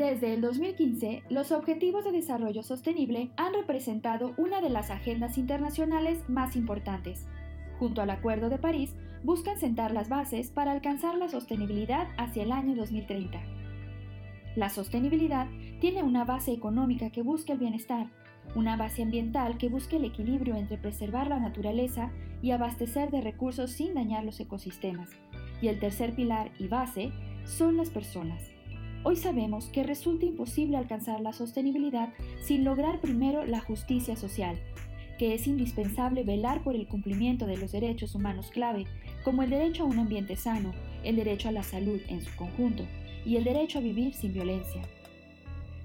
Desde el 2015, los Objetivos de Desarrollo Sostenible han representado una de las agendas internacionales más importantes. Junto al Acuerdo de París, buscan sentar las bases para alcanzar la sostenibilidad hacia el año 2030. La sostenibilidad tiene una base económica que busca el bienestar, una base ambiental que busca el equilibrio entre preservar la naturaleza y abastecer de recursos sin dañar los ecosistemas, y el tercer pilar y base son las personas. Hoy sabemos que resulta imposible alcanzar la sostenibilidad sin lograr primero la justicia social, que es indispensable velar por el cumplimiento de los derechos humanos clave, como el derecho a un ambiente sano, el derecho a la salud en su conjunto y el derecho a vivir sin violencia.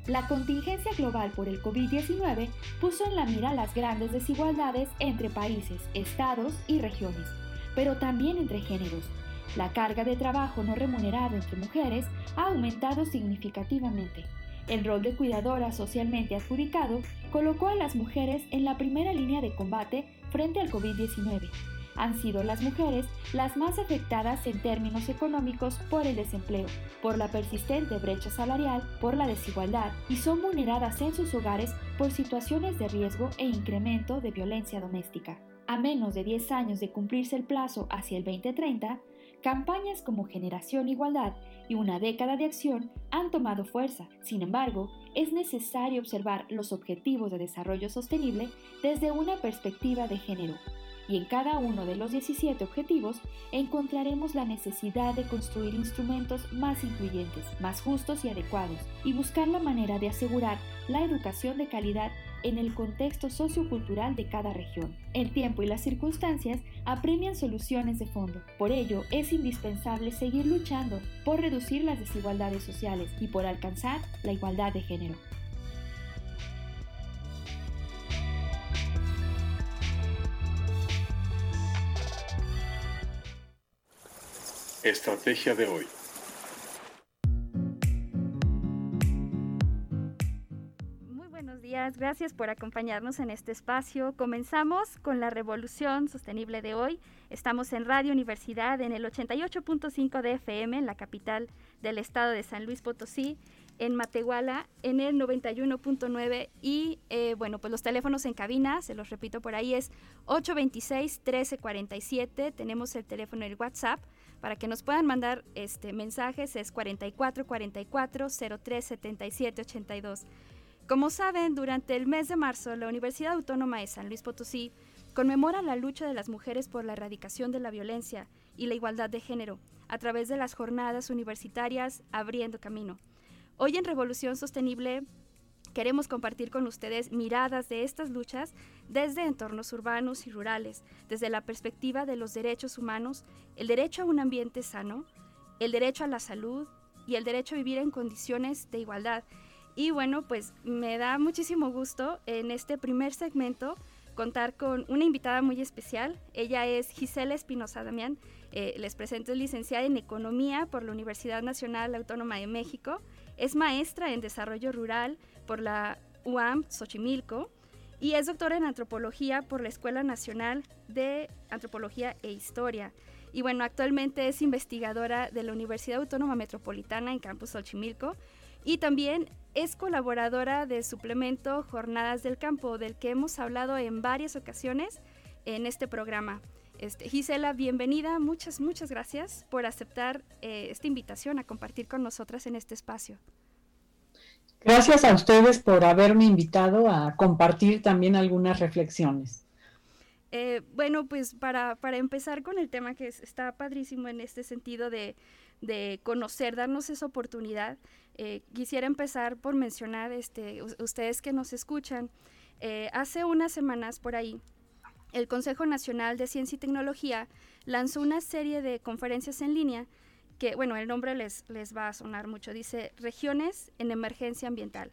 La contingencia global por el COVID-19 puso en la mira las grandes desigualdades entre países, estados y regiones, pero también entre géneros, la carga de trabajo no remunerado entre mujeres ha aumentado significativamente. El rol de cuidadora socialmente adjudicado colocó a las mujeres en la primera línea de combate frente al COVID-19. Han sido las mujeres las más afectadas en términos económicos por el desempleo, por la persistente brecha salarial, por la desigualdad y son vulneradas en sus hogares por situaciones de riesgo e incremento de violencia doméstica. A menos de 10 años de cumplirse el plazo hacia el 2030, Campañas como Generación Igualdad y una década de acción han tomado fuerza. Sin embargo, es necesario observar los objetivos de desarrollo sostenible desde una perspectiva de género. Y en cada uno de los 17 objetivos encontraremos la necesidad de construir instrumentos más incluyentes, más justos y adecuados, y buscar la manera de asegurar la educación de calidad en el contexto sociocultural de cada región. El tiempo y las circunstancias apremian soluciones de fondo. Por ello, es indispensable seguir luchando por reducir las desigualdades sociales y por alcanzar la igualdad de género. Estrategia de hoy. gracias por acompañarnos en este espacio. Comenzamos con la revolución sostenible de hoy. Estamos en Radio Universidad en el 88.5 de FM en la capital del estado de San Luis Potosí, en Matehuala en el 91.9 y eh, bueno, pues los teléfonos en cabina, se los repito por ahí, es 826-1347, tenemos el teléfono el WhatsApp para que nos puedan mandar este, mensajes, es 4444 0377 82. Como saben, durante el mes de marzo, la Universidad Autónoma de San Luis Potosí conmemora la lucha de las mujeres por la erradicación de la violencia y la igualdad de género a través de las jornadas universitarias Abriendo Camino. Hoy en Revolución Sostenible queremos compartir con ustedes miradas de estas luchas desde entornos urbanos y rurales, desde la perspectiva de los derechos humanos, el derecho a un ambiente sano, el derecho a la salud y el derecho a vivir en condiciones de igualdad y bueno, pues me da muchísimo gusto en este primer segmento contar con una invitada muy especial. Ella es Gisela Espinosa Damián. Eh, les presento, es licenciada en Economía por la Universidad Nacional Autónoma de México. Es maestra en Desarrollo Rural por la UAM Xochimilco y es doctora en Antropología por la Escuela Nacional de Antropología e Historia. Y bueno, actualmente es investigadora de la Universidad Autónoma Metropolitana en Campus Xochimilco y también es colaboradora de suplemento Jornadas del Campo, del que hemos hablado en varias ocasiones en este programa. Este, Gisela, bienvenida, muchas, muchas gracias por aceptar eh, esta invitación a compartir con nosotras en este espacio. Gracias a ustedes por haberme invitado a compartir también algunas reflexiones. Eh, bueno, pues para, para, empezar con el tema que está padrísimo en este sentido de, de conocer, darnos esa oportunidad, eh, quisiera empezar por mencionar, este, ustedes que nos escuchan, eh, hace unas semanas por ahí, el Consejo Nacional de Ciencia y Tecnología lanzó una serie de conferencias en línea que, bueno, el nombre les, les va a sonar mucho, dice Regiones en Emergencia Ambiental.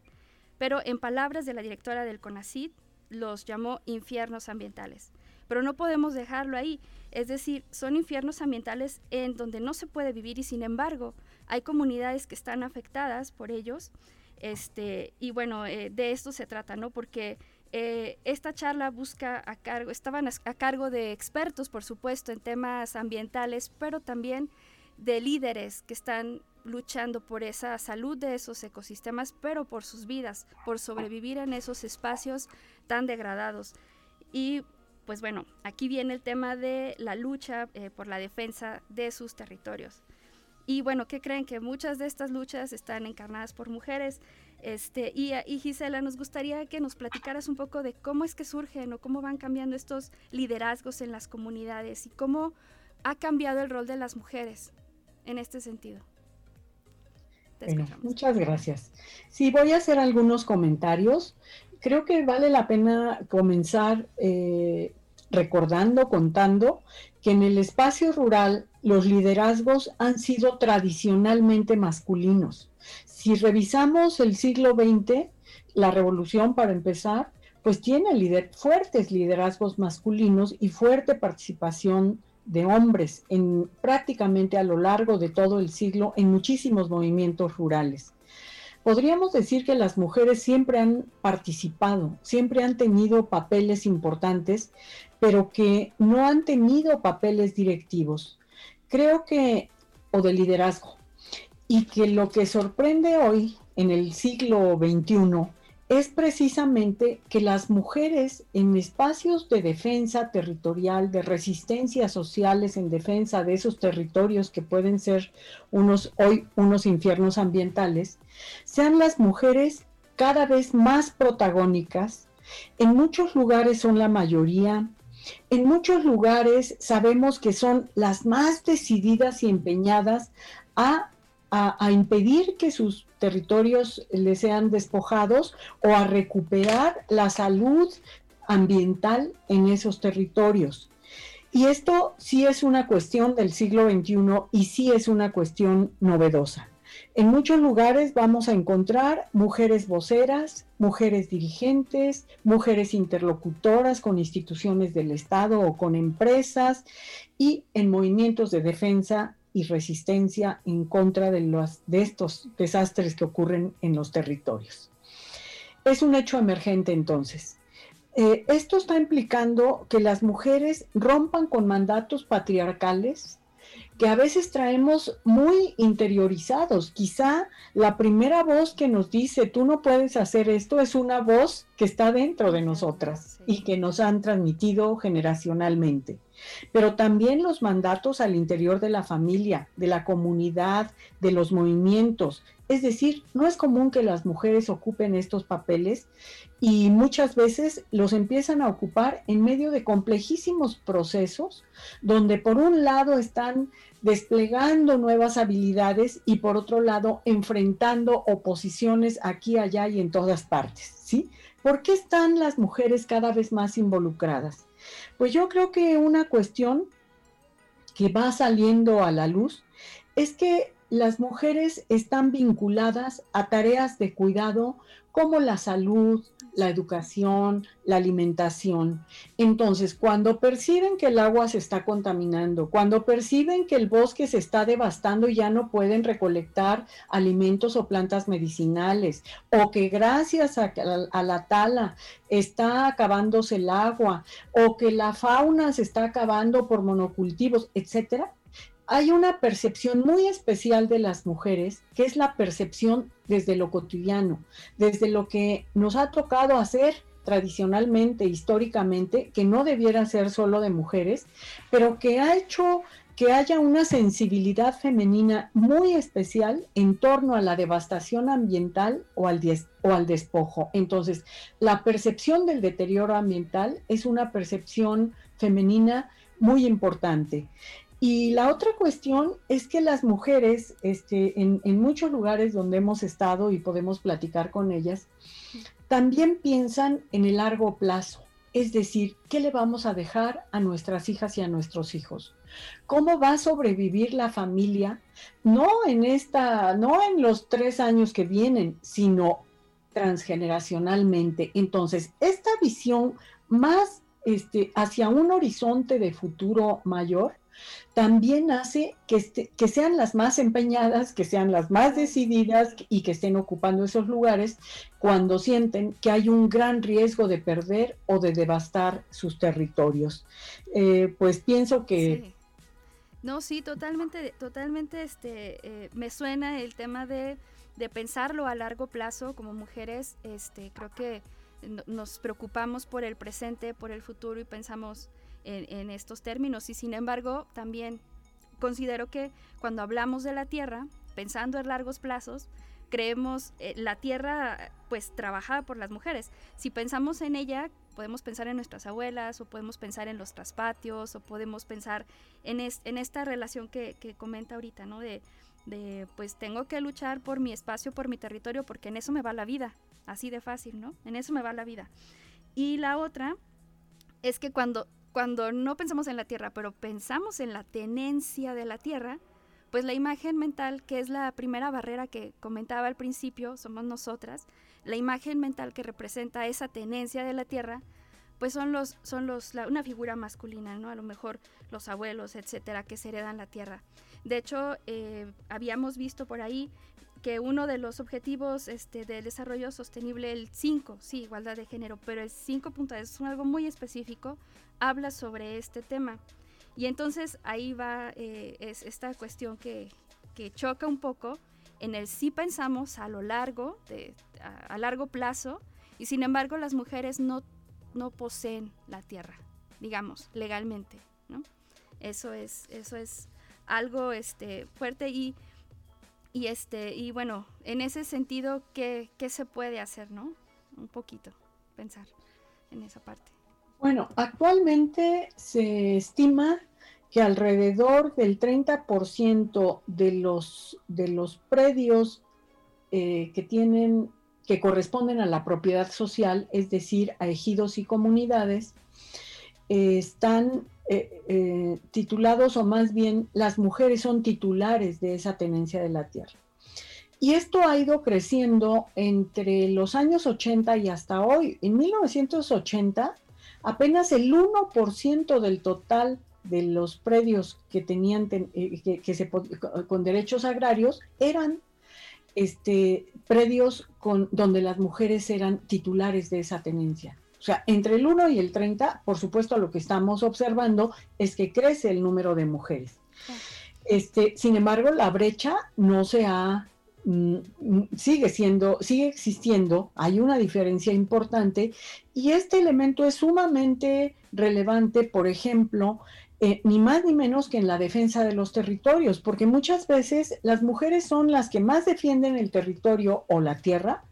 Pero en palabras de la directora del CONACID, los llamó infiernos ambientales. Pero no podemos dejarlo ahí. Es decir, son infiernos ambientales en donde no se puede vivir y sin embargo hay comunidades que están afectadas por ellos. Este, y bueno, eh, de esto se trata, ¿no? Porque eh, esta charla busca a cargo, estaban a cargo de expertos, por supuesto, en temas ambientales, pero también de líderes que están luchando por esa salud de esos ecosistemas, pero por sus vidas, por sobrevivir en esos espacios tan degradados. Y pues bueno, aquí viene el tema de la lucha eh, por la defensa de sus territorios. Y bueno, ¿qué creen? Que muchas de estas luchas están encarnadas por mujeres. Este, y, y, Gisela, nos gustaría que nos platicaras un poco de cómo es que surgen o cómo van cambiando estos liderazgos en las comunidades y cómo ha cambiado el rol de las mujeres en este sentido. muchas gracias. Sí, voy a hacer algunos comentarios. Creo que vale la pena comenzar eh, recordando, contando que en el espacio rural los liderazgos han sido tradicionalmente masculinos. Si revisamos el siglo XX, la revolución para empezar, pues tiene fuertes liderazgos masculinos y fuerte participación de hombres en prácticamente a lo largo de todo el siglo en muchísimos movimientos rurales. Podríamos decir que las mujeres siempre han participado, siempre han tenido papeles importantes, pero que no han tenido papeles directivos. Creo que, o de liderazgo, y que lo que sorprende hoy en el siglo XXI es precisamente que las mujeres en espacios de defensa territorial, de resistencia sociales en defensa de esos territorios que pueden ser unos hoy unos infiernos ambientales, sean las mujeres cada vez más protagónicas. En muchos lugares son la mayoría, en muchos lugares sabemos que son las más decididas y empeñadas a a, impedir que sus territorios les sean despojados o a recuperar la salud ambiental en esos territorios. Y esto sí es una cuestión del siglo XXI y sí es una cuestión novedosa. En muchos lugares vamos a encontrar mujeres voceras, mujeres dirigentes, mujeres interlocutoras con instituciones del Estado o con empresas y en movimientos de defensa y resistencia en contra de, los, de estos desastres que ocurren en los territorios. Es un hecho emergente entonces. Eh, esto está implicando que las mujeres rompan con mandatos patriarcales que a veces traemos muy interiorizados. Quizá la primera voz que nos dice, tú no puedes hacer esto, es una voz que está dentro de nosotras y que nos han transmitido generacionalmente pero también los mandatos al interior de la familia, de la comunidad, de los movimientos. Es decir, no es común que las mujeres ocupen estos papeles y muchas veces los empiezan a ocupar en medio de complejísimos procesos donde por un lado están desplegando nuevas habilidades y por otro lado enfrentando oposiciones aquí, allá y en todas partes, ¿sí? ¿Por qué están las mujeres cada vez más involucradas? Pues yo creo que una cuestión que va saliendo a la luz es que las mujeres están vinculadas a tareas de cuidado como la salud, la educación, la alimentación. Entonces, cuando perciben que el agua se está contaminando, cuando perciben que el bosque se está devastando y ya no pueden recolectar alimentos o plantas medicinales, o que gracias a, la tala está acabándose el agua, o que la fauna se está acabando por monocultivos, etcétera, hay una percepción muy especial de las mujeres, que es la percepción desde lo cotidiano, desde lo que nos ha tocado hacer tradicionalmente, históricamente, que no debiera ser solo de mujeres, pero que ha hecho que haya una sensibilidad femenina muy especial en torno a la devastación ambiental o al, o al despojo. Entonces, la percepción del deterioro ambiental es una percepción femenina muy importante. Y la otra cuestión es que las mujeres, este, en, en, muchos lugares donde hemos estado y podemos platicar con ellas, también piensan en el largo plazo. Es decir, ¿qué le vamos a dejar a nuestras hijas y a nuestros hijos? ¿Cómo va a sobrevivir la familia? No en esta, no en los tres años que vienen, sino transgeneracionalmente. Entonces, esta visión más este, hacia un horizonte de futuro mayor también hace que, este, que sean las más empeñadas, que sean las más decididas y que estén ocupando esos lugares cuando sienten que hay un gran riesgo de perder o de devastar sus territorios. Eh, pues pienso que... No, sí, totalmente, totalmente este, eh, me suena el tema de, de, pensarlo a largo plazo como mujeres. Este, creo que nos preocupamos por el presente, por el futuro y pensamos en, estos términos. Y sin embargo, también considero que cuando hablamos de la Tierra, pensando en largos plazos, creemos eh, la Tierra pues trabajada por las mujeres. Si pensamos en ella, podemos pensar en nuestras abuelas o podemos pensar en los traspatios o podemos pensar en, en esta relación que, que, comenta ahorita, ¿no? De, de pues tengo que luchar por mi espacio, por mi territorio, porque en eso me va la vida, así de fácil, ¿no? En eso me va la vida. Y la otra es que cuando cuando no pensamos en la tierra, pero pensamos en la tenencia de la tierra, pues la imagen mental, que es la primera barrera que comentaba al principio, somos nosotras, la imagen mental que representa esa tenencia de la tierra, pues son los, son los, una figura masculina, ¿no? A lo mejor los abuelos, etcétera, que se heredan la tierra. De hecho, eh, habíamos visto por ahí que uno de los objetivos este, del desarrollo sostenible, el 5, sí, igualdad de género, pero el 5 es algo muy específico, habla sobre este tema. Y entonces ahí va eh, es esta cuestión que, que, choca un poco en el sí pensamos a lo largo, de, a, largo plazo, y sin embargo las mujeres no, no poseen la tierra, digamos, legalmente, ¿no? Eso es, eso es algo este, fuerte y y este, y bueno, en ese sentido, ¿qué, ¿qué, se puede hacer, no? Un poquito, pensar en esa parte. Bueno, actualmente se estima que alrededor del 30% de los, de los predios eh, que tienen, que corresponden a la propiedad social, es decir, a ejidos y comunidades, eh, están eh, titulados o más bien las mujeres son titulares de esa tenencia de la tierra. Y esto ha ido creciendo entre los años 80 y hasta hoy. En 1980, apenas el 1% del total de los predios que tenían eh, que, se, con derechos agrarios eran este, predios con, donde las mujeres eran titulares de esa tenencia. O sea, entre el 1 y el 30, por supuesto, lo que estamos observando es que crece el número de mujeres. Este, sin embargo, la brecha no se ha sigue siendo, sigue existiendo, hay una diferencia importante y este elemento es sumamente relevante, por ejemplo, eh, ni más ni menos que en la defensa de los territorios, porque muchas veces las mujeres son las que más defienden el territorio o la tierra,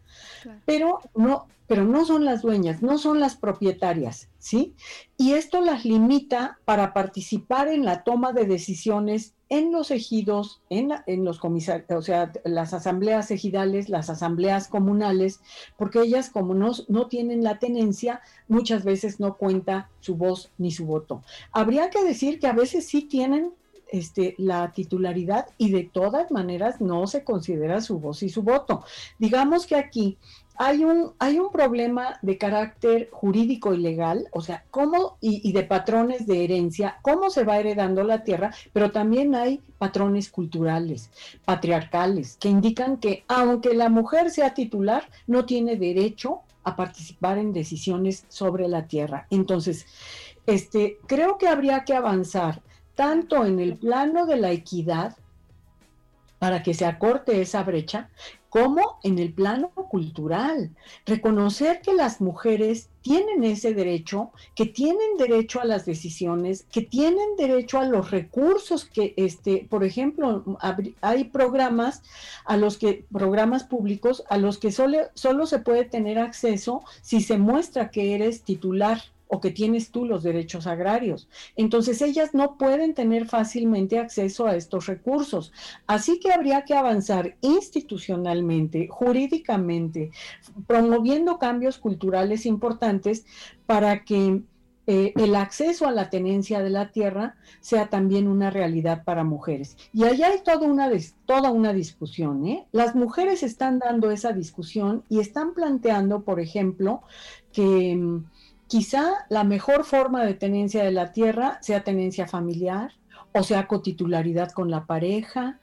pero no, pero no son las dueñas, no son las propietarias, ¿sí? Y esto las limita para participar en la toma de decisiones en los ejidos, en, en los comisarios, o sea, las asambleas ejidales, las asambleas comunales, porque ellas como no, no tienen la tenencia, muchas veces no cuenta su voz ni su voto. Habría que decir que a veces sí tienen este, la titularidad y de todas maneras no se considera su voz y su voto. Digamos que aquí hay un, hay un problema de carácter jurídico y legal, o sea, cómo, y, y, de patrones de herencia, cómo se va heredando la tierra, pero también hay patrones culturales, patriarcales, que indican que aunque la mujer sea titular, no tiene derecho a participar en decisiones sobre la tierra. Entonces, este, creo que habría que avanzar tanto en el plano de la equidad, para que se acorte esa brecha, como en el plano cultural. Reconocer que las mujeres tienen ese derecho, que tienen derecho a las decisiones, que tienen derecho a los recursos que, este, por ejemplo, hay programas a los que, programas públicos a los que solo, solo se puede tener acceso si se muestra que eres titular o que tienes tú los derechos agrarios. Entonces ellas no pueden tener fácilmente acceso a estos recursos. Así que habría que avanzar institucionalmente, jurídicamente, promoviendo cambios culturales importantes para que eh, el acceso a la tenencia de la tierra sea también una realidad para mujeres. Y allá hay toda una, toda una discusión. ¿eh? Las mujeres están dando esa discusión y están planteando, por ejemplo, que mm, quizá la mejor forma de tenencia de la tierra sea tenencia familiar o sea cotitularidad con la pareja,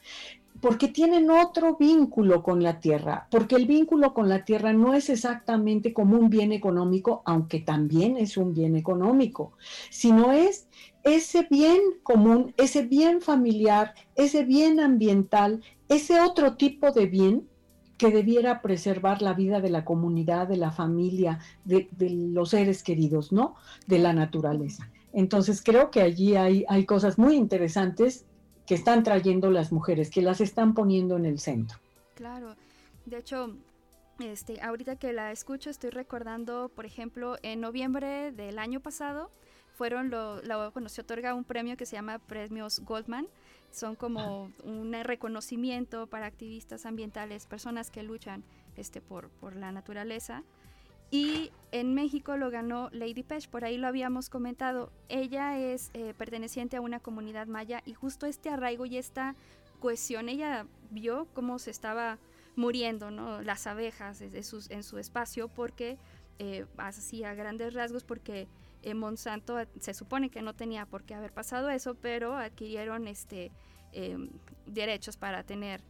porque tienen otro vínculo con la tierra, porque el vínculo con la tierra no es exactamente como un bien económico, aunque también es un bien económico, sino es ese bien común, ese bien familiar, ese bien ambiental, ese otro tipo de bien que debiera preservar la vida de la comunidad, de la familia, de, los seres queridos, ¿no? De la naturaleza. Entonces creo que allí hay, hay cosas muy interesantes que están trayendo las mujeres, que las están poniendo en el centro. Claro, de hecho, este, ahorita que la escucho estoy recordando, por ejemplo, en noviembre del año pasado fueron lo, se otorga un premio que se llama Premios Goldman. Son como un reconocimiento para activistas ambientales, personas que luchan este, por, por la naturaleza. Y en México lo ganó Lady Pesh, por ahí lo habíamos comentado. Ella es eh, perteneciente a una comunidad maya y justo este arraigo y esta cohesión, ella vio cómo se estaba muriendo ¿no? las abejas sus, en su espacio porque, eh, así a grandes rasgos, porque eh, Monsanto se supone que no tenía por qué haber pasado eso, pero adquirieron este, em, derechos para tener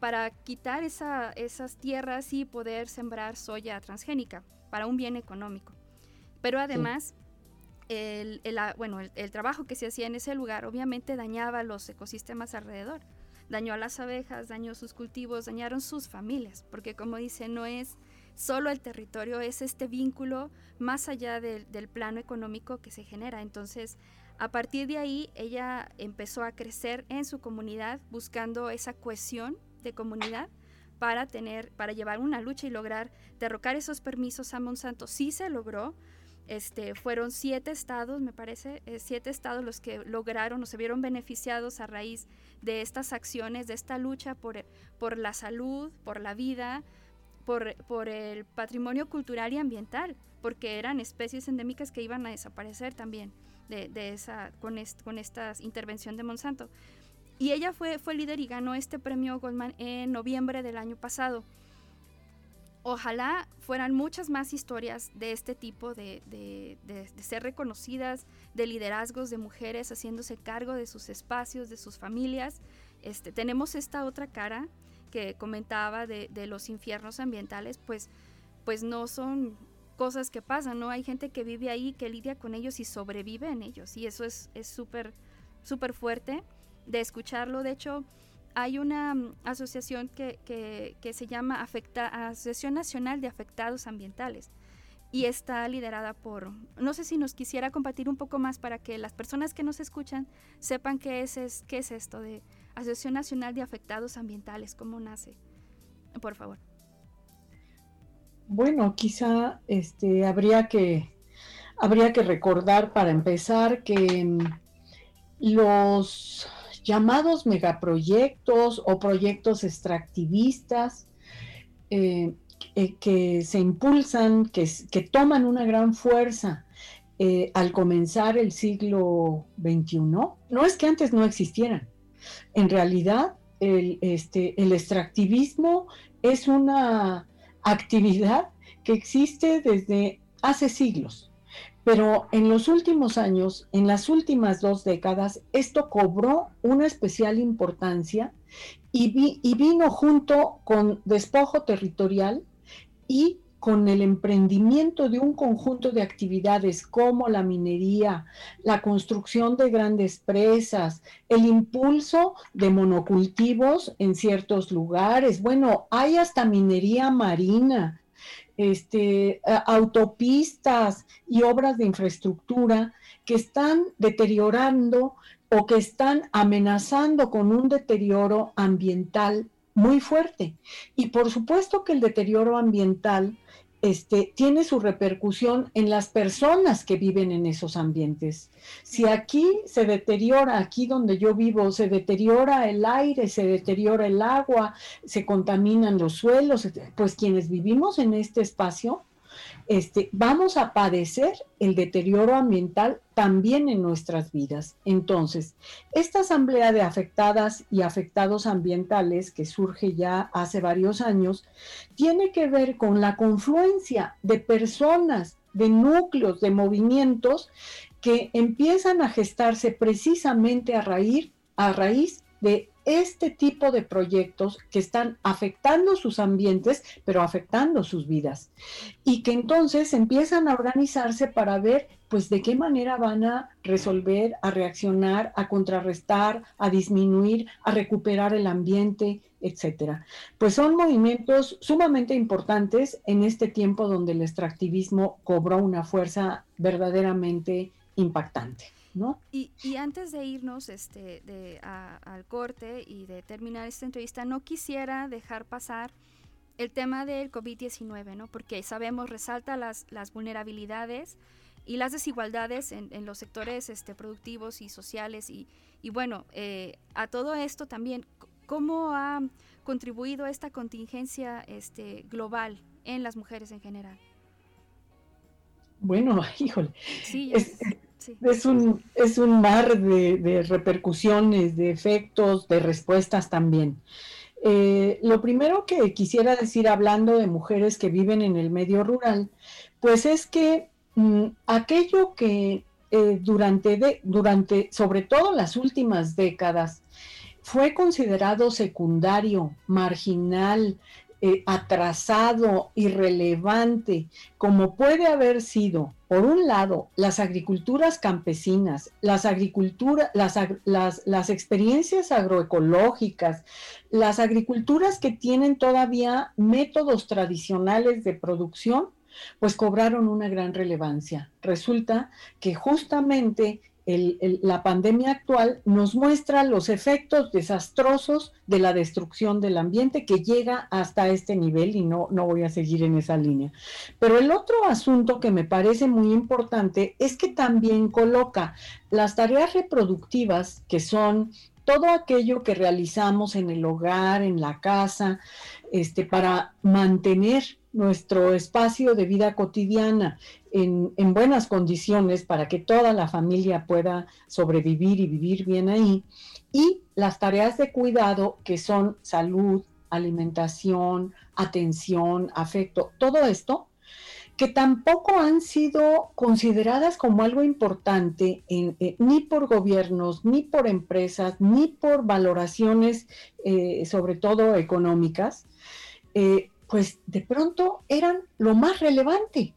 para quitar esas tierras y poder sembrar soya transgénica para un bien económico. Pero además, el, bueno, el, trabajo que se hacía en ese lugar obviamente dañaba los ecosistemas alrededor. Dañó a las abejas, dañó sus cultivos, dañaron sus familias, porque como dice, no es solo el territorio, es este vínculo más allá del plano económico que se genera. Entonces, a partir de ahí, ella empezó a crecer en su comunidad buscando esa cohesión de comunidad para tener, para llevar una lucha y lograr derrocar esos permisos a Monsanto. Sí se logró. Este, fueron siete estados, me parece, eh, siete estados los que lograron o se vieron beneficiados a raíz de estas acciones, de esta lucha por, por la salud, por la vida, por, por, el patrimonio cultural y ambiental, porque eran especies endémicas que iban a desaparecer también de, de esa, con, con esta intervención de Monsanto. Y ella fue, fue líder y ganó este premio Goldman en noviembre del año pasado. Ojalá fueran muchas más historias de este tipo, de, de, de, ser reconocidas, de liderazgos de mujeres haciéndose cargo de sus espacios, de sus familias. Este, tenemos esta otra cara que comentaba de, los infiernos ambientales, pues, pues no son cosas que pasan, ¿no? Hay gente que vive ahí, que lidia con ellos y sobrevive en ellos. Y eso es súper, es súper fuerte de escucharlo. De hecho, hay una mm, asociación que, que, se llama Asociación Nacional de Afectados Ambientales y está liderada por, no sé si nos quisiera compartir un poco más para que las personas que nos escuchan sepan qué es, es, qué es esto de Asociación Nacional de Afectados Ambientales, cómo nace. Por favor. Bueno, quizá este, habría, que, habría que recordar para empezar que mm, los llamados megaproyectos o proyectos extractivistas eh, eh, que se impulsan, que, toman una gran fuerza eh, al comenzar el siglo XXI. No es que antes no existieran. En realidad, el, este, el extractivismo es una actividad que existe desde hace siglos. Pero en los últimos años, en las últimas dos décadas, esto cobró una especial importancia y, vino junto con despojo territorial y con el emprendimiento de un conjunto de actividades como la minería, la construcción de grandes presas, el impulso de monocultivos en ciertos lugares. Bueno, hay hasta minería marina, este, autopistas y obras de infraestructura que están deteriorando o que están amenazando con un deterioro ambiental muy fuerte. Y por supuesto que el deterioro ambiental este, tiene su repercusión en las personas que viven en esos ambientes. Si aquí se deteriora, aquí donde yo vivo, se deteriora el aire, se deteriora el agua, se contaminan los suelos, pues quienes vivimos en este espacio este, vamos a padecer el deterioro ambiental también en nuestras vidas. Entonces, esta asamblea de afectadas y afectados ambientales que surge ya hace varios años, tiene que ver con la confluencia de personas, de núcleos, de movimientos que empiezan a gestarse precisamente a raíz, a raíz de este tipo de proyectos que están afectando sus ambientes, pero afectando sus vidas. Y que entonces empiezan a organizarse para ver, pues, de qué manera van a resolver, a reaccionar, a contrarrestar, a disminuir, a recuperar el ambiente, etcétera. Pues son movimientos sumamente importantes en este tiempo donde el extractivismo cobró una fuerza verdaderamente impactante. ¿No? Y, y, antes de irnos este, de, al corte y de terminar esta entrevista, no quisiera dejar pasar el tema del COVID-19, ¿no? Porque sabemos, resalta las, las vulnerabilidades y las desigualdades en, en los sectores este, productivos y sociales. Y, y bueno, eh, a todo esto también, ¿cómo ha contribuido esta contingencia este, global en las mujeres en general? Bueno, híjole. Sí, es, es, un, es un mar de, repercusiones, de efectos, de respuestas también. Eh, lo primero que quisiera decir hablando de mujeres que viven en el medio rural, pues es que mm, aquello que eh, durante, durante, sobre todo las últimas décadas, fue considerado secundario, marginal, eh, atrasado, irrelevante, como puede haber sido, por un lado, las agriculturas campesinas, las, las experiencias agroecológicas, las agriculturas que tienen todavía métodos tradicionales de producción, pues cobraron una gran relevancia. Resulta que justamente la pandemia actual nos muestra los efectos desastrosos de la destrucción del ambiente que llega hasta este nivel y no, no voy a seguir en esa línea. Pero el otro asunto que me parece muy importante es que también coloca las tareas reproductivas, que son todo aquello que realizamos en el hogar, en la casa, este, para mantener nuestro espacio de vida cotidiana en, buenas condiciones para que toda la familia pueda sobrevivir y vivir bien ahí. Y las tareas de cuidado que son salud, alimentación, atención, afecto, todo esto, que tampoco han sido consideradas como algo importante eh, ni por gobiernos, ni por empresas, ni por valoraciones, eh, sobre todo económicas, eh, pues de pronto eran lo más relevante.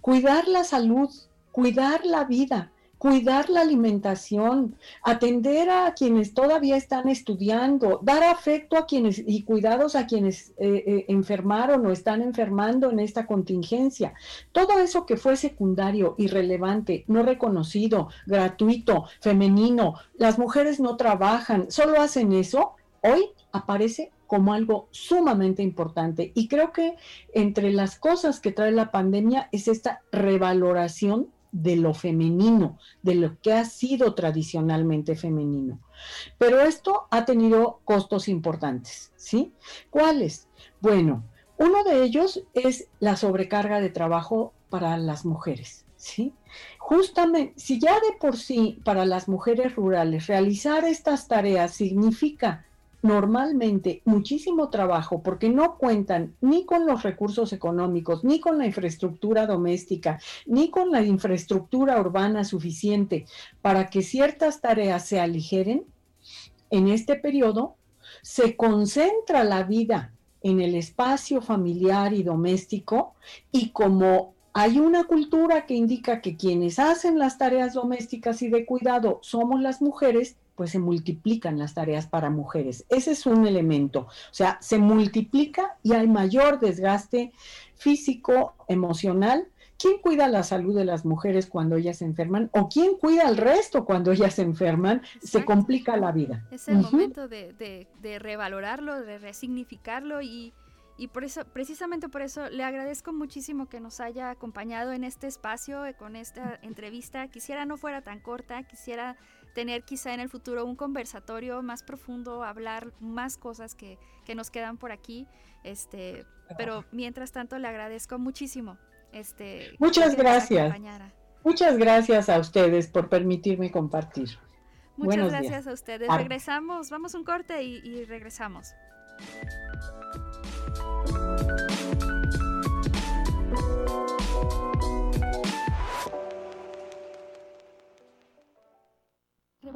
Cuidar la salud, cuidar la vida, cuidar la alimentación, atender a quienes todavía están estudiando, dar afecto a quienes y cuidados a quienes eh, eh, enfermaron o están enfermando en esta contingencia. Todo eso que fue secundario, irrelevante, no reconocido, gratuito, femenino, las mujeres no trabajan, solo hacen eso, hoy aparece como algo sumamente importante. Y creo que entre las cosas que trae la pandemia es esta revaloración de lo femenino, de lo que ha sido tradicionalmente femenino. Pero esto ha tenido costos importantes, ¿sí? ¿Cuáles? Bueno, uno de ellos es la sobrecarga de trabajo para las mujeres, ¿sí? Justamente, si ya de por sí para las mujeres rurales realizar estas tareas significa normalmente muchísimo trabajo porque no cuentan ni con los recursos económicos, ni con la infraestructura doméstica, ni con la infraestructura urbana suficiente para que ciertas tareas se aligeren, en este periodo se concentra la vida en el espacio familiar y doméstico y como hay una cultura que indica que quienes hacen las tareas domésticas y de cuidado somos las mujeres, pues se multiplican las tareas para mujeres. Ese es un elemento. O sea, se multiplica y hay mayor desgaste físico, emocional. ¿Quién cuida la salud de las mujeres cuando ellas se enferman? ¿O quién cuida al resto cuando ellas se enferman? Se complica la vida. Es el momento de, de, revalorarlo, de resignificarlo y, y por eso, precisamente por eso, le agradezco muchísimo que nos haya acompañado en este espacio, con esta entrevista. Quisiera no fuera tan corta, quisiera tener quizá en el futuro un conversatorio más profundo, hablar más cosas que, que nos quedan por aquí. Este, pero mientras tanto le agradezco muchísimo Este, Muchas gracias. Muchas gracias a ustedes por permitirme compartir. Muchas gracias a ustedes. Regresamos, vamos un corte y, y regresamos.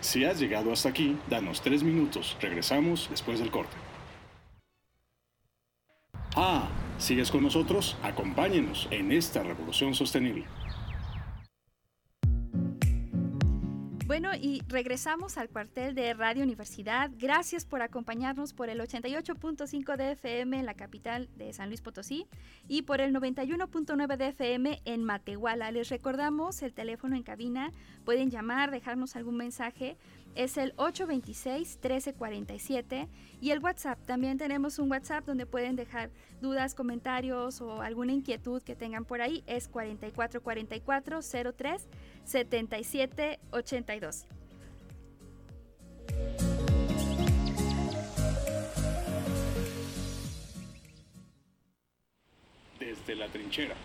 Si has llegado hasta aquí, danos tres minutos. Regresamos después del corte. Ah, ¿sigues con nosotros? Acompáñenos en esta revolución sostenible. Bueno, y regresamos al cuartel de Radio Universidad. Gracias por acompañarnos por el 88.5 de FM en la capital de San Luis Potosí y por el 91.9 de FM en Matehuala. Les recordamos el teléfono en cabina. Pueden llamar, dejarnos algún mensaje es el 826-1347 y el WhatsApp. También tenemos un WhatsApp donde pueden dejar dudas, comentarios o alguna inquietud que tengan por ahí. Es 4444 03 77 82. Desde la trinchera.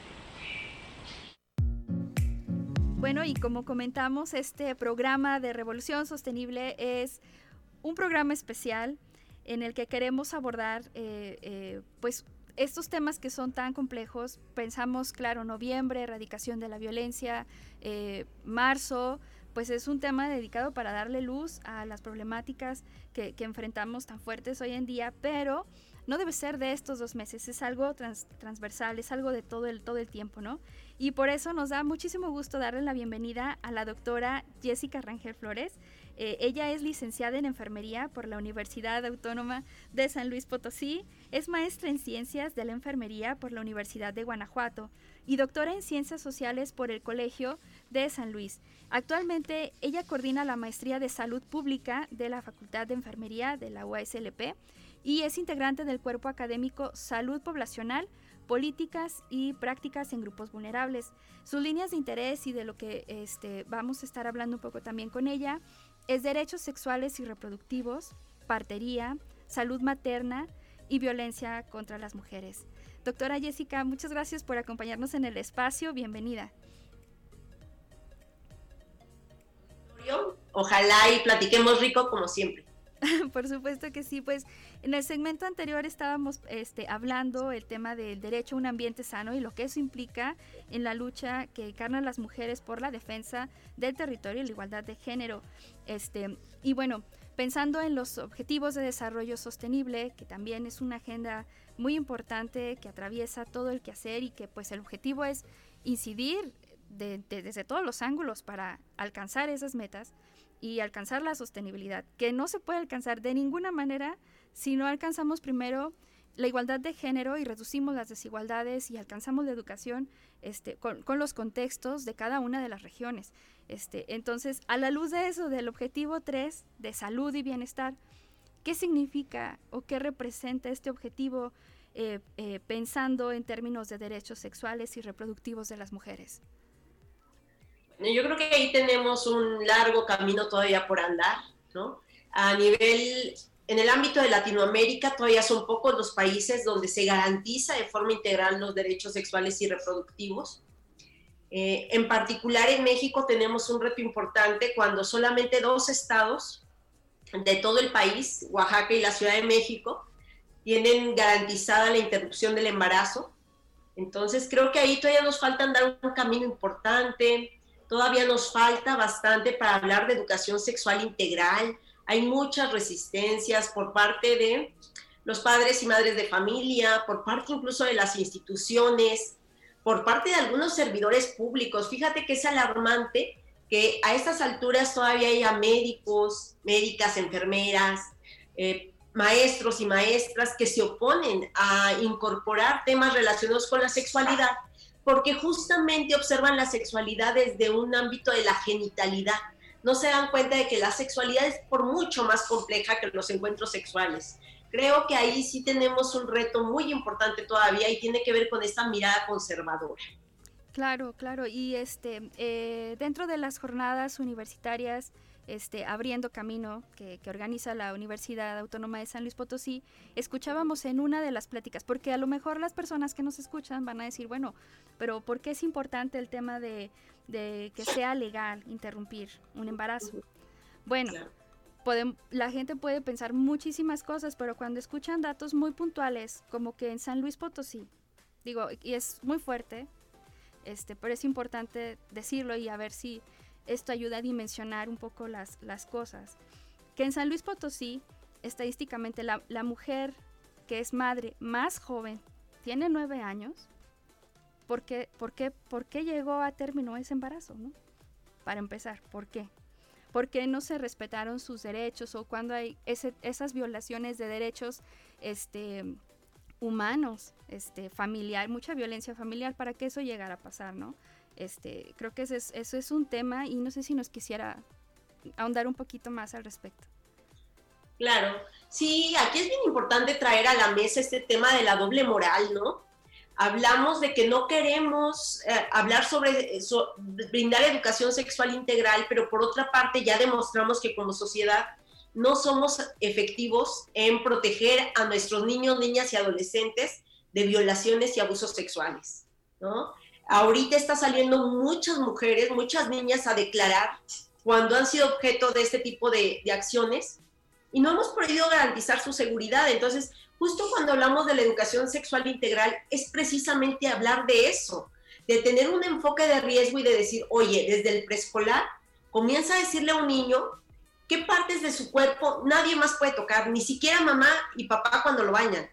Bueno, y como comentamos, este programa de Revolución Sostenible es un programa especial en el que queremos abordar eh, eh, pues estos temas que son tan complejos. Pensamos, claro, noviembre, erradicación de la violencia, eh, marzo, pues es un tema dedicado para darle luz a las problemáticas que, enfrentamos tan fuertes hoy en día, pero no debe ser de estos dos meses, es algo transversal, es algo de todo el, todo el tiempo, ¿no? Y por eso nos da muchísimo gusto darle la bienvenida a la doctora Jessica Rangel Flores. Eh, ella es licenciada en enfermería por la Universidad Autónoma de San Luis Potosí, es maestra en ciencias de la enfermería por la Universidad de Guanajuato y doctora en ciencias sociales por el Colegio de San Luis. Actualmente ella coordina la maestría de salud pública de la Facultad de Enfermería de la UASLP y es integrante del cuerpo académico Salud Poblacional políticas y prácticas en grupos vulnerables. Sus líneas de interés y de lo que este, vamos a estar hablando un poco también con ella es derechos sexuales y reproductivos, partería, salud materna y violencia contra las mujeres. Doctora Jessica, muchas gracias por acompañarnos en el espacio. Bienvenida. Ojalá y platiquemos rico como siempre. Por supuesto que sí, pues en el segmento anterior estábamos este, hablando el tema del derecho a un ambiente sano y lo que eso implica en la lucha que encarnan las mujeres por la defensa del territorio y la igualdad de género. Este, y bueno, pensando en los objetivos de desarrollo sostenible, que también es una agenda muy importante que atraviesa todo el quehacer y que pues el objetivo es incidir desde todos los ángulos para alcanzar esas metas y alcanzar la sostenibilidad, que no se puede alcanzar de ninguna manera si no alcanzamos primero la igualdad de género y reducimos las desigualdades y alcanzamos la educación este, con, los contextos de cada una de las regiones. Este, entonces, a la luz de eso, del objetivo 3 de salud y bienestar, ¿qué significa o qué representa este objetivo eh, eh, pensando en términos de derechos sexuales y reproductivos de las mujeres? Yo creo que ahí tenemos un largo camino todavía por andar, ¿no? A nivel, en el ámbito de Latinoamérica, todavía son pocos los países donde se garantiza de forma integral los derechos sexuales y reproductivos. Eh, en particular en México tenemos un reto importante cuando solamente dos estados de todo el país, Oaxaca y la Ciudad de México, tienen garantizada la interrupción del embarazo. Entonces creo que ahí todavía nos falta dar un camino importante, Todavía nos falta bastante para hablar de educación sexual integral. Hay muchas resistencias por parte de los padres y madres de familia, por parte incluso de las instituciones, por parte de algunos servidores públicos. Fíjate que es alarmante que a estas alturas todavía haya médicos, médicas, enfermeras, eh, maestros y maestras que se oponen a incorporar temas relacionados con la sexualidad porque justamente observan la sexualidad desde un ámbito de la genitalidad. No se dan cuenta de que la sexualidad es por mucho más compleja que los encuentros sexuales. Creo que ahí sí tenemos un reto muy importante todavía y tiene que ver con esta mirada conservadora. Claro, claro. Y este, eh, dentro de las jornadas universitarias, este, Abriendo Camino, que, organiza la Universidad Autónoma de San Luis Potosí, escuchábamos en una de las pláticas, porque a lo mejor las personas que nos escuchan van a decir, bueno, pero ¿por qué es importante el tema de, que sea legal interrumpir un embarazo? Bueno, la gente puede pensar muchísimas cosas, pero cuando escuchan datos muy puntuales, como que en San Luis Potosí, digo, y es muy fuerte, este, pero es importante decirlo y a ver si esto ayuda a dimensionar un poco las, las cosas. Que en San Luis Potosí, estadísticamente, la, mujer que es madre más joven tiene nueve años. ¿Por qué, por llegó a término ese embarazo? ¿no? Para empezar, ¿por qué? ¿Por qué no se respetaron sus derechos o cuando hay esas violaciones de derechos este, humanos, este, familiar, mucha violencia familiar para que eso llegara a pasar, ¿no? Este, creo que eso es, eso es un tema y no sé si nos quisiera ahondar un poquito más al respecto. Claro, sí, aquí es bien importante traer a la mesa este tema de la doble moral, ¿no? Hablamos de que no queremos eh, hablar sobre eso, brindar educación sexual integral, pero por otra parte ya demostramos que como sociedad no somos efectivos en proteger a nuestros niños, niñas y adolescentes de violaciones y abusos sexuales, ¿no? Ahorita está saliendo muchas mujeres, muchas niñas a declarar cuando han sido objeto de este tipo de, acciones y no hemos podido garantizar su seguridad. Entonces, justo cuando hablamos de la educación sexual integral, es precisamente hablar de eso, de tener un enfoque de riesgo y de decir, oye, desde el preescolar, comienza a decirle a un niño qué partes de su cuerpo nadie más puede tocar, ni siquiera mamá y papá cuando lo bañan,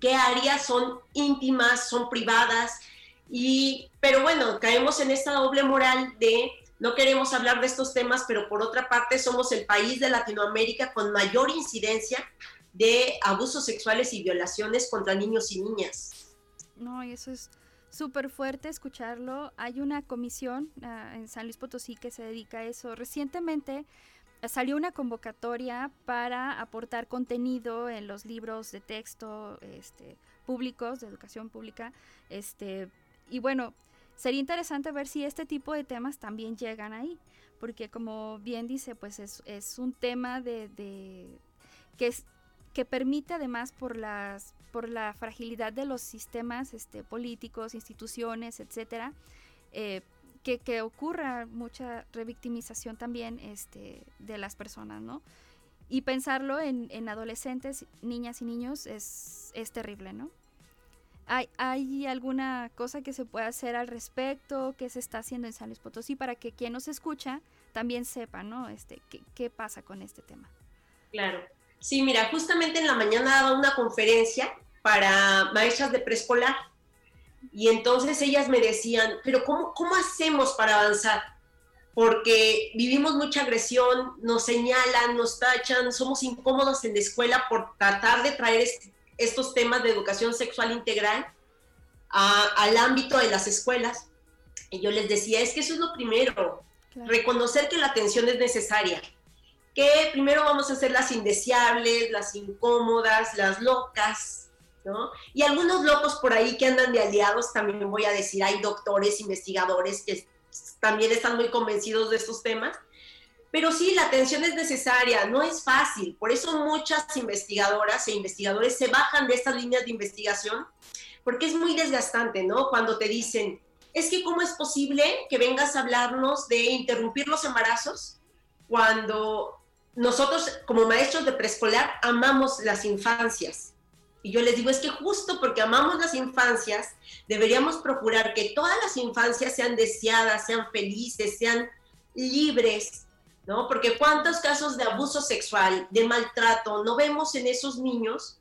qué áreas son íntimas, son privadas, y, pero bueno, caemos en esta doble moral de no queremos hablar de estos temas, pero por otra parte somos el país de Latinoamérica con mayor incidencia de abusos sexuales y violaciones contra niños y niñas. No, y eso es súper fuerte escucharlo. Hay una comisión ah, en San Luis Potosí que se dedica a eso. Recientemente salió una convocatoria para aportar contenido en los libros de texto este, públicos, de educación pública, este, y bueno, sería interesante ver si este tipo de temas también llegan ahí, porque como bien dice, pues es, es un tema de, que, es, que permite además por, las, por la fragilidad de los sistemas este, políticos, instituciones, etcétera, eh, que, que, ocurra mucha revictimización también este, de las personas, ¿no? Y pensarlo en, en adolescentes, niñas y niños es, es terrible, ¿no? ¿Hay, alguna cosa que se pueda hacer al respecto? ¿Qué se está haciendo en San Luis Potosí para que quien nos escucha también sepa, ¿no? Este, qué, pasa con este tema? Claro. Sí, mira, justamente en la mañana daba una conferencia para maestras de preescolar y entonces ellas me decían, pero ¿cómo, cómo hacemos para avanzar? Porque vivimos mucha agresión, nos señalan, nos tachan, somos incómodos en la escuela por tratar de traer este estos temas de educación sexual integral al ámbito de las escuelas. Y yo les decía, es que eso es lo primero, reconocer que la atención es necesaria, que primero vamos a hacer las indeseables, las incómodas, las locas, ¿no? Y algunos locos por ahí que andan de aliados, también voy a decir, hay doctores, investigadores que también están muy convencidos de estos temas, pero sí, la atención es necesaria, no es fácil. Por eso muchas investigadoras e investigadores se bajan de estas líneas de investigación, porque es muy desgastante, ¿no? Cuando te dicen, es que cómo es posible que vengas a hablarnos de interrumpir los embarazos cuando nosotros como maestros de preescolar amamos las infancias. Y yo les digo, es que justo porque amamos las infancias, deberíamos procurar que todas las infancias sean deseadas, sean felices, sean libres, ¿no? Porque cuántos casos de abuso sexual, de maltrato, no vemos en esos niños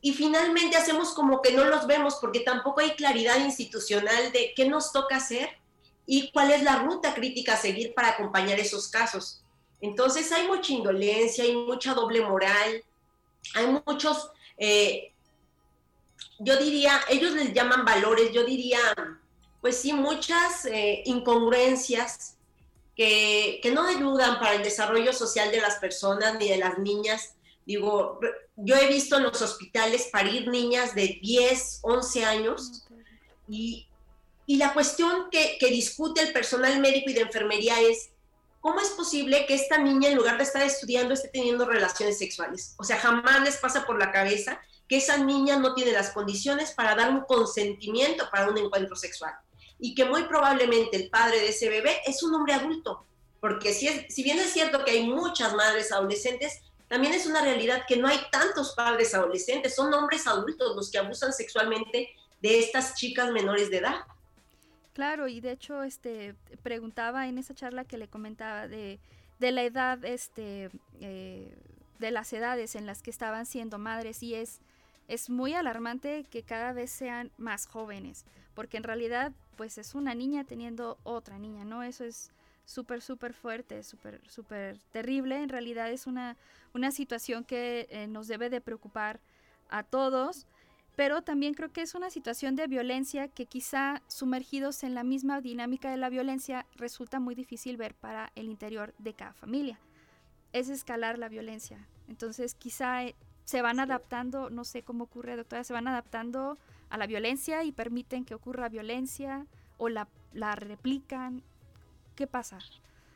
y finalmente hacemos como que no los vemos porque tampoco hay claridad institucional de qué nos toca hacer y cuál es la ruta crítica a seguir para acompañar esos casos. Entonces hay mucha indolencia, hay mucha doble moral, hay muchos, eh, yo diría, ellos les llaman valores, yo diría, pues sí, muchas eh, incongruencias que, no ayudan para el desarrollo social de las personas ni de las niñas. Digo, yo he visto en los hospitales parir niñas de 10, 11 años y, y la cuestión que, que discute el personal médico y de enfermería es, ¿cómo es posible que esta niña en lugar de estar estudiando esté teniendo relaciones sexuales? O sea, jamás les pasa por la cabeza que esa niña no tiene las condiciones para dar un consentimiento para un encuentro sexual y que muy probablemente el padre de ese bebé es un hombre adulto, porque si, es, si bien es cierto que hay muchas madres adolescentes, también es una realidad que no hay tantos padres adolescentes, son hombres adultos los que abusan sexualmente de estas chicas menores de edad. Claro, y de hecho, este, preguntaba en esa charla que le comentaba de, de la edad, este, eh, de las edades en las que estaban siendo madres, y es, es muy alarmante que cada vez sean más jóvenes, porque en realidad, pues es una niña teniendo otra niña, ¿no? Eso es súper, súper fuerte, súper, súper terrible. En realidad es una, una situación que eh, nos debe de preocupar a todos pero también creo que es una situación de violencia que quizá sumergidos en la misma dinámica de la violencia resulta muy difícil ver para el interior de cada familia. Es escalar la violencia. Entonces quizá eh, se van adaptando, no sé cómo ocurre, doctora, se van adaptando a la violencia y permiten que ocurra violencia o la, la replican. ¿Qué pasa?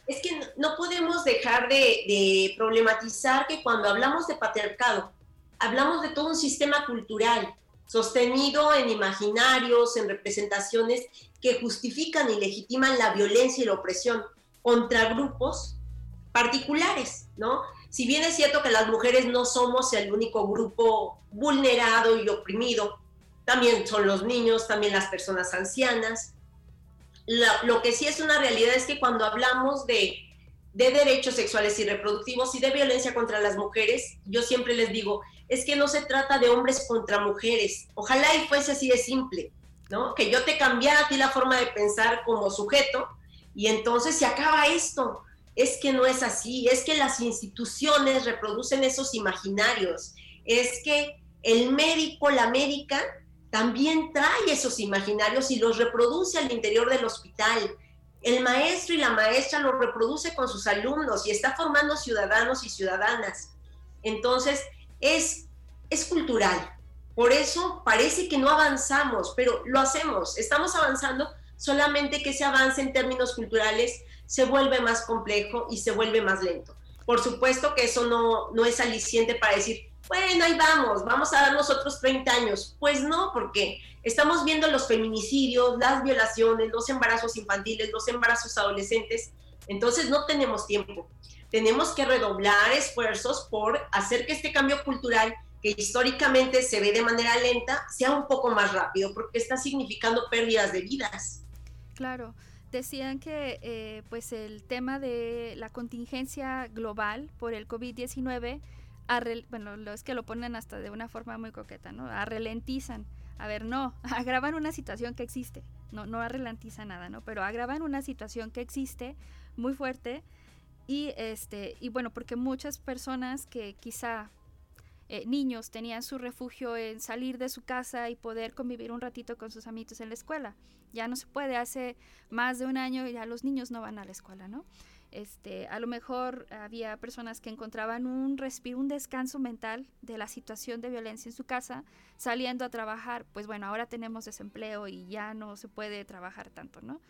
Es que no podemos dejar de, de problematizar que cuando hablamos de patriarcado, hablamos de todo un sistema cultural sostenido en imaginarios, en representaciones que justifican y legitiman la violencia y la opresión contra grupos particulares, ¿no? Si bien es cierto que las mujeres no somos el único grupo vulnerado y oprimido, también son los niños, también las personas ancianas. lo que sí es una realidad es que cuando hablamos de, de derechos sexuales y reproductivos y de violencia contra las mujeres, yo siempre les digo, es que no se trata de hombres contra mujeres. Ojalá y fuese así de simple, ¿no? Que yo te cambiara a ti la forma de pensar como sujeto y entonces se acaba esto. Es que no es así, es que las instituciones reproducen esos imaginarios, es que el médico, la médica, también trae esos imaginarios y los reproduce al interior del hospital. El maestro y la maestra los reproduce con sus alumnos y está formando ciudadanos y ciudadanas. Entonces, es, es cultural. Por eso parece que no avanzamos, pero lo hacemos, estamos avanzando, solamente que ese avance en términos culturales se vuelve más complejo y se vuelve más lento. Por supuesto que eso no, no es aliciente para decir, bueno, ahí vamos, vamos a dar otros 30 años. Pues no, porque estamos viendo los feminicidios, las violaciones, los embarazos infantiles, los embarazos adolescentes, entonces no tenemos tiempo tenemos que redoblar esfuerzos por hacer que este cambio cultural, que históricamente se ve de manera lenta, sea un poco más rápido, porque está significando pérdidas de vidas. Claro. Decían que eh, pues el tema de la contingencia global por el COVID-19, bueno, es que lo ponen hasta de una forma muy coqueta, ¿no? Arrelentizan. A ver, no, agravan una situación que existe, no, no arrelantiza nada, ¿no? Pero agravan una situación que existe muy fuerte y, este, y bueno, porque muchas personas que quizá eh, niños tenían su refugio en salir de su casa y poder convivir un ratito con sus amigos en la escuela. Ya no se puede, hace más de un año ya los niños no van a la escuela, ¿no? Este, a lo mejor había personas que encontraban un respiro, un descanso mental de la situación de violencia en su casa, saliendo a trabajar, pues bueno, ahora tenemos desempleo y ya no se puede trabajar tanto, ¿no?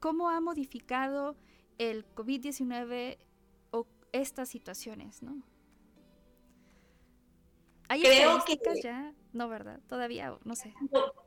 ¿Cómo ha modificado el COVID-19 o estas situaciones, ¿no? ¿Hay Creo que ya? No, ¿verdad? Todavía, no sé.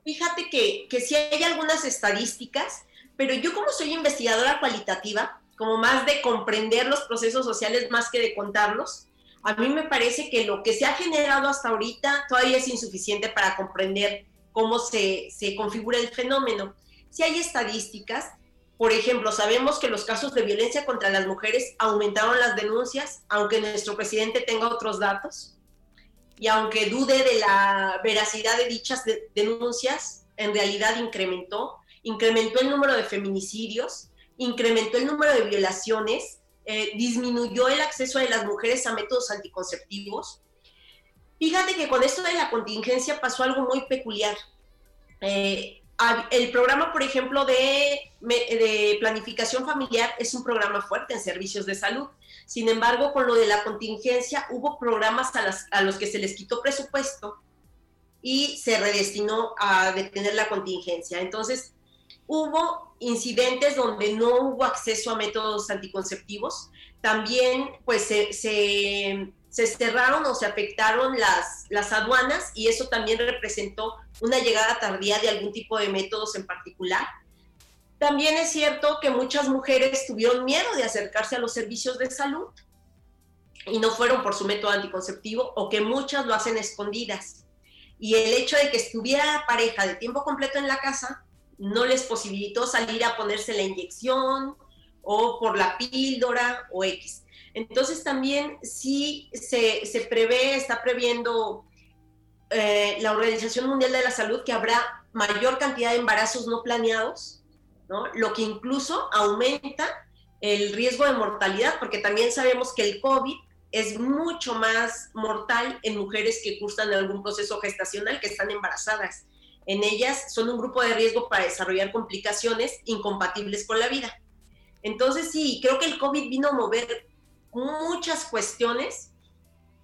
fíjate que, que sí hay algunas estadísticas, pero yo como soy investigadora cualitativa, como más de comprender los procesos sociales más que de contarlos, a mí me parece que lo que se ha generado hasta ahorita todavía es insuficiente para comprender cómo se, se configura el fenómeno. Si hay estadísticas, por ejemplo, sabemos que los casos de violencia contra las mujeres aumentaron las denuncias, aunque nuestro presidente tenga otros datos. Y aunque dude de la veracidad de dichas denuncias, en realidad incrementó. Incrementó el número de feminicidios, incrementó el número de violaciones, eh, disminuyó el acceso de las mujeres a métodos anticonceptivos. Fíjate que con esto de la contingencia pasó algo muy peculiar. Eh, el programa, por ejemplo, de, planificación familiar es un programa fuerte en servicios de salud. Sin embargo, con lo de la contingencia, hubo programas a, a los que se les quitó presupuesto y se redestinó a detener la contingencia. Entonces, hubo incidentes donde no hubo acceso a métodos anticonceptivos. También, pues, se, se, cerraron o se afectaron las, las aduanas y eso también representó una llegada tardía de algún tipo de métodos en particular. También es cierto que muchas mujeres tuvieron miedo de acercarse a los servicios de salud y no fueron por su método anticonceptivo o que muchas lo hacen escondidas y el hecho de que estuviera pareja de tiempo completo en la casa no les posibilitó salir a ponerse la inyección o por la píldora o X. Entonces también sí se, se prevé, está previendo eh, la Organización Mundial de la Salud que habrá mayor cantidad de embarazos no planeados, ¿no? lo que incluso aumenta el riesgo de mortalidad, porque también sabemos que el COVID es mucho más mortal en mujeres que cursan algún proceso gestacional, que están embarazadas. En ellas son un grupo de riesgo para desarrollar complicaciones incompatibles con la vida. Entonces sí, creo que el COVID vino a mover muchas cuestiones,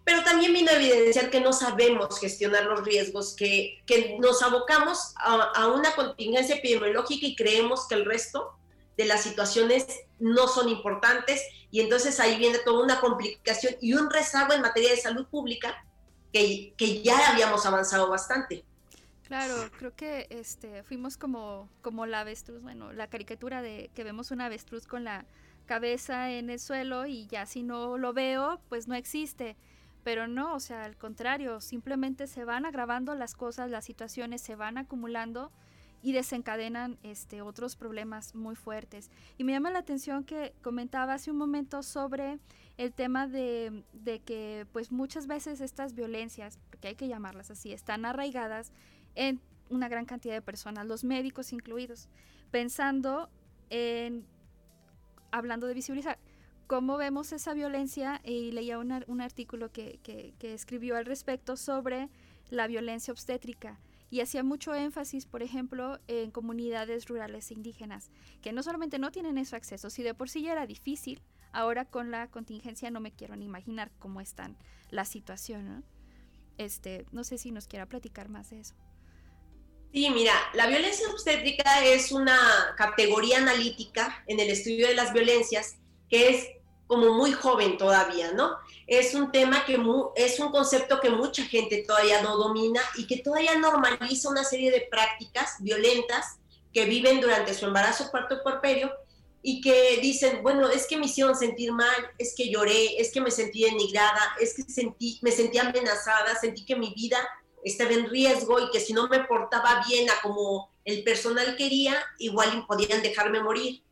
pero también vino a evidenciar que no sabemos gestionar los riesgos, que, nos abocamos a, una contingencia epidemiológica y creemos que el resto de las situaciones no son importantes y entonces ahí viene toda una complicación y un rezago en materia de salud pública que ya habíamos avanzado bastante. Claro, creo que este fuimos como, la avestruz, bueno, la caricatura de que vemos una avestruz con la cabeza en el suelo y ya si no lo veo, pues no existe. Pero no, o sea, al contrario, simplemente se van agravando las cosas, las situaciones se van acumulando y desencadenan este, otros problemas muy fuertes. Y me llama la atención que comentaba hace un momento sobre el tema de, de, que pues muchas veces estas violencias, porque hay que llamarlas así, están arraigadas en una gran cantidad de personas, los médicos incluidos, pensando en, hablando de visibilizar, cómo vemos esa violencia y leía un artículo que, que, que escribió al respecto sobre la violencia obstétrica y hacía mucho énfasis, por ejemplo, en comunidades rurales e indígenas, que no solamente no tienen ese acceso, si de por sí ya era difícil, ahora con la contingencia no me quiero ni imaginar cómo están la situación. Este, no sé si nos quiera platicar más de eso. Sí, mira, la violencia obstétrica es una categoría analítica en el estudio de las violencias que es como muy joven todavía, ¿no? Es un tema que es un concepto que mucha gente todavía no domina y que todavía normaliza una serie de prácticas violentas que viven durante su embarazo, parto puerperio y que dicen, bueno, es que me hicieron sentir mal, es que lloré, es que me sentí denigrada, es que sentí, me sentí amenazada, sentí que mi vida estaba en riesgo y que si no me portaba bien a como el personal quería, igual podían dejarme morir.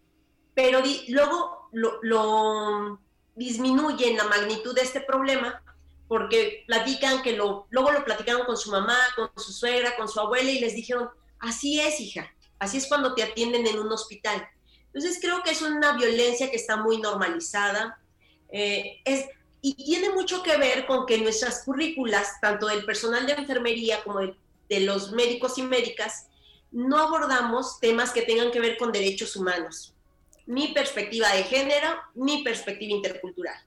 Pero luego lo, disminuyen la magnitud de este problema porque platican que lo, luego lo platicaron con su mamá, con su suegra, con su abuela y les dijeron, así es, hija, así es cuando te atienden en un hospital. Entonces creo que es una violencia que está muy normalizada eh, es, y tiene mucho que ver con que nuestras currículas, tanto del personal de enfermería como de, los médicos y médicas, no abordamos temas que tengan que ver con derechos humanos ni perspectiva de género, ni perspectiva intercultural.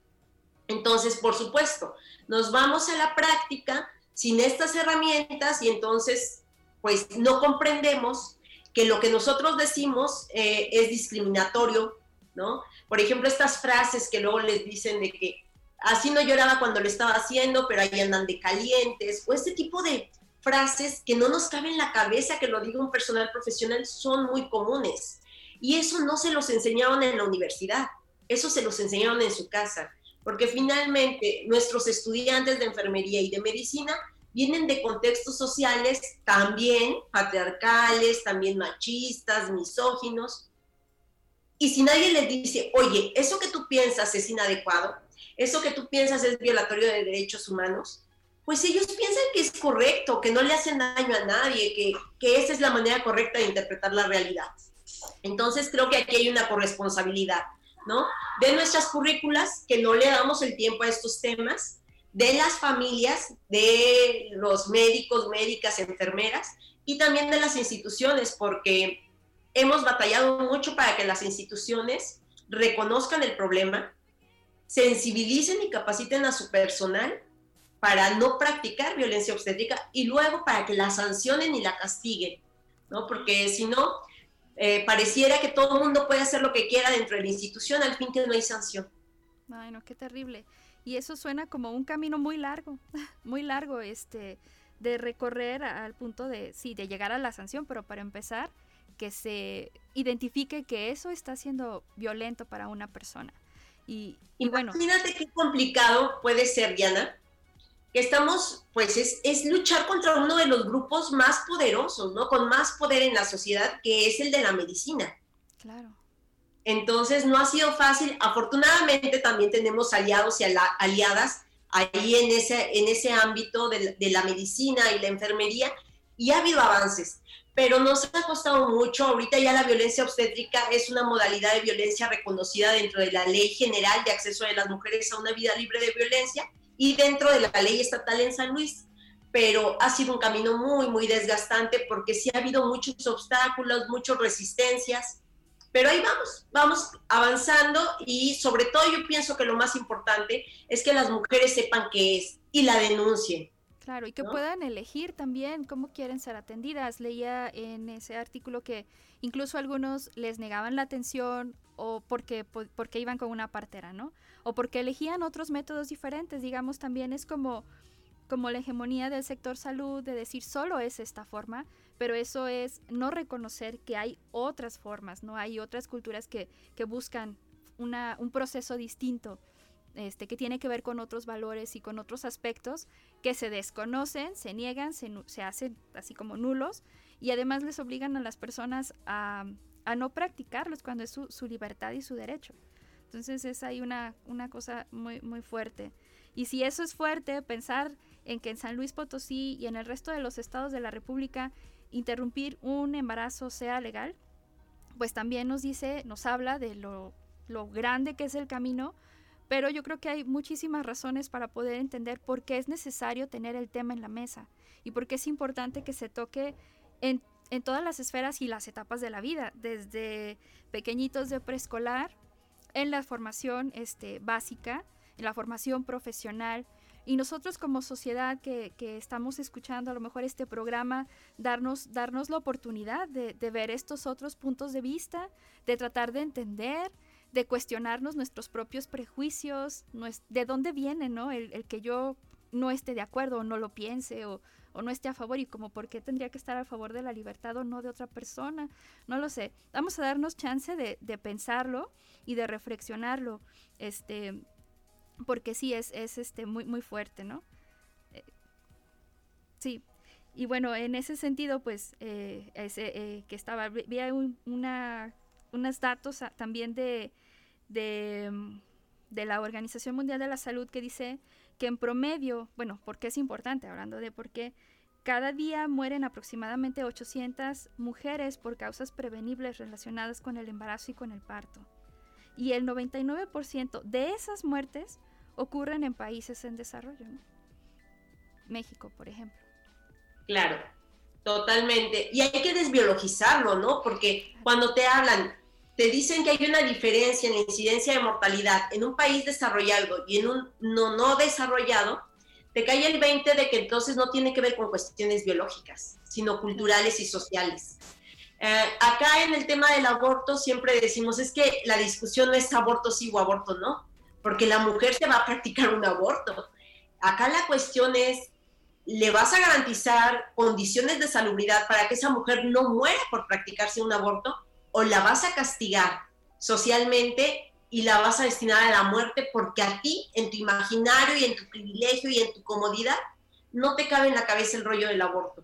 Entonces, por supuesto, nos vamos a la práctica sin estas herramientas y entonces, pues no comprendemos que lo que nosotros decimos eh, es discriminatorio, ¿no? Por ejemplo, estas frases que luego les dicen de que así no lloraba cuando lo estaba haciendo, pero ahí andan de calientes, o este tipo de frases que no nos cabe en la cabeza que lo diga un personal profesional son muy comunes. Y eso no se los enseñaron en la universidad, eso se los enseñaron en su casa, porque finalmente nuestros estudiantes de enfermería y de medicina vienen de contextos sociales también patriarcales, también machistas, misóginos. Y si nadie les dice, oye, eso que tú piensas es inadecuado, eso que tú piensas es violatorio de derechos humanos, pues ellos piensan que es correcto, que no le hacen daño a nadie, que, que esa es la manera correcta de interpretar la realidad. Entonces creo que aquí hay una corresponsabilidad, ¿no? De nuestras currículas, que no le damos el tiempo a estos temas, de las familias, de los médicos, médicas, enfermeras y también de las instituciones, porque hemos batallado mucho para que las instituciones reconozcan el problema, sensibilicen y capaciten a su personal para no practicar violencia obstétrica y luego para que la sancionen y la castiguen, ¿no? Porque si no, eh, pareciera que todo el mundo puede hacer lo que quiera dentro de la institución, al fin que no hay sanción. Ay, no, qué terrible. Y eso suena como un camino muy largo, muy largo, este, de recorrer al punto de, sí, de llegar a la sanción, pero para empezar, que se identifique que eso está siendo violento para una persona. Y, y bueno. Imagínate qué complicado puede ser, Diana, que estamos, pues es, es, luchar contra uno de los grupos más poderosos, ¿no? Con más poder en la sociedad, que es el de la medicina. Claro. Entonces no ha sido fácil. Afortunadamente también tenemos aliados y aliadas ahí en ese, en ese ámbito de, de, la medicina y la enfermería y ha habido avances, pero nos ha costado mucho. Ahorita ya la violencia obstétrica es una modalidad de violencia reconocida dentro de la Ley General de Acceso de las Mujeres a una Vida Libre de Violencia y dentro de la ley estatal en San Luis pero ha sido un camino muy, muy desgastante porque sí ha habido muchos obstáculos, muchas resistencias, pero ahí vamos, vamos avanzando y sobre todo yo pienso que lo más importante es que las mujeres sepan qué es y la denuncien. Claro, y que puedan elegir también cómo quieren ser atendidas. Leía en ese artículo que incluso algunos les negaban la atención o porque, porque iban con una partera, ¿no? O porque elegían otros métodos diferentes. Digamos, también es como, como la hegemonía del sector salud de decir solo es esta forma, pero eso es no reconocer que hay otras formas, ¿no? Hay otras culturas que, que buscan una, un proceso distinto, este, que tiene que ver con otros valores y con otros aspectos que se desconocen, se niegan, se, se hacen así como nulos y además les obligan a las personas a, a no practicarlos cuando es su, su, libertad y su derecho. Entonces es ahí una, una cosa muy, muy fuerte. Y si eso es fuerte, pensar en que en San Luis Potosí y en el resto de los estados de la República interrumpir un embarazo sea legal, pues también nos dice, nos habla de lo, lo grande que es el camino, pero yo creo que hay muchísimas razones para poder entender por qué es necesario tener el tema en la mesa y por qué es importante que se toque en, todas las esferas y las etapas de la vida, desde pequeñitos de preescolar, en la formación este, básica, en la formación profesional, y nosotros como sociedad que, estamos escuchando a lo mejor este programa, darnos, darnos la oportunidad de, ver estos otros puntos de vista, de tratar de entender, de cuestionarnos nuestros propios prejuicios, de dónde viene ¿no? el, que yo no esté de acuerdo o no lo piense o, no esté a favor y como por qué tendría que estar a favor de la libertad o no de otra persona, no lo sé. Vamos a darnos chance de, pensarlo y de reflexionarlo. Este, porque sí es, es este, muy, muy fuerte, ¿no? Eh, sí, y bueno, en ese sentido, pues, eh, eh, que estaba, un, una, unos datos también de, mm, de, la Organización Mundial de la Salud que dice que en promedio, bueno, porque es importante, hablando de por qué, cada día mueren aproximadamente 800 mujeres por causas prevenibles relacionadas con el embarazo y con el parto. Y el 99% de esas muertes ocurren en países en desarrollo, ¿no? México, por ejemplo. Claro, totalmente. Y hay que desbiologizarlo, ¿no? Porque cuando te hablan, te dicen que hay una diferencia en la incidencia de mortalidad en un país desarrollado y en un no, no desarrollado, te cae el 20 de que entonces no tiene que ver con cuestiones biológicas, sino culturales y sociales. Eh, acá en el tema del aborto siempre decimos es que la discusión no es aborto sí o aborto no, porque la mujer se va a practicar un aborto. Acá la cuestión es, ¿le vas a garantizar condiciones de salubridad para que esa mujer no muera por practicarse un aborto? ¿O la vas a castigar socialmente y la vas a destinar a la muerte porque a ti, en tu imaginario y en tu privilegio y en tu comodidad, no te cabe en la cabeza el rollo del aborto?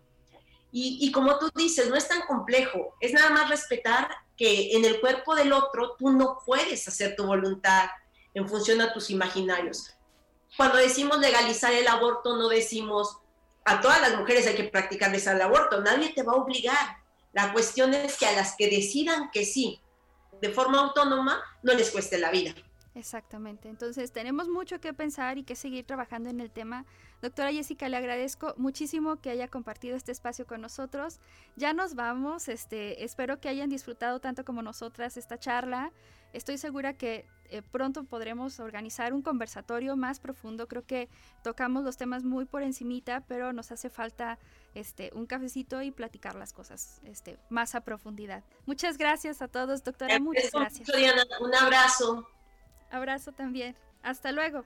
Y, como tú dices, no es tan complejo, es nada más respetar que en el cuerpo del otro tú no puedes hacer tu voluntad, en función a tus imaginarios. Cuando decimos legalizar el aborto, no decimos a todas las mujeres hay que practicarles el aborto, nadie te va a obligar. La cuestión es que a las que decidan que sí, de forma autónoma, no les cueste la vida. Exactamente. Entonces tenemos mucho que pensar y que seguir trabajando en el tema. Doctora Jessica, le agradezco muchísimo que haya compartido este espacio con nosotros. Ya nos vamos. Este, espero que hayan disfrutado tanto como nosotras esta charla. Estoy segura que eh, pronto podremos organizar un conversatorio más profundo. Creo que tocamos los temas muy por encimita, pero nos hace falta este, un cafecito y platicar las cosas este, más a profundidad. Muchas gracias a todos, doctora. Muchas gracias. Un abrazo. Abrazo también. Hasta luego.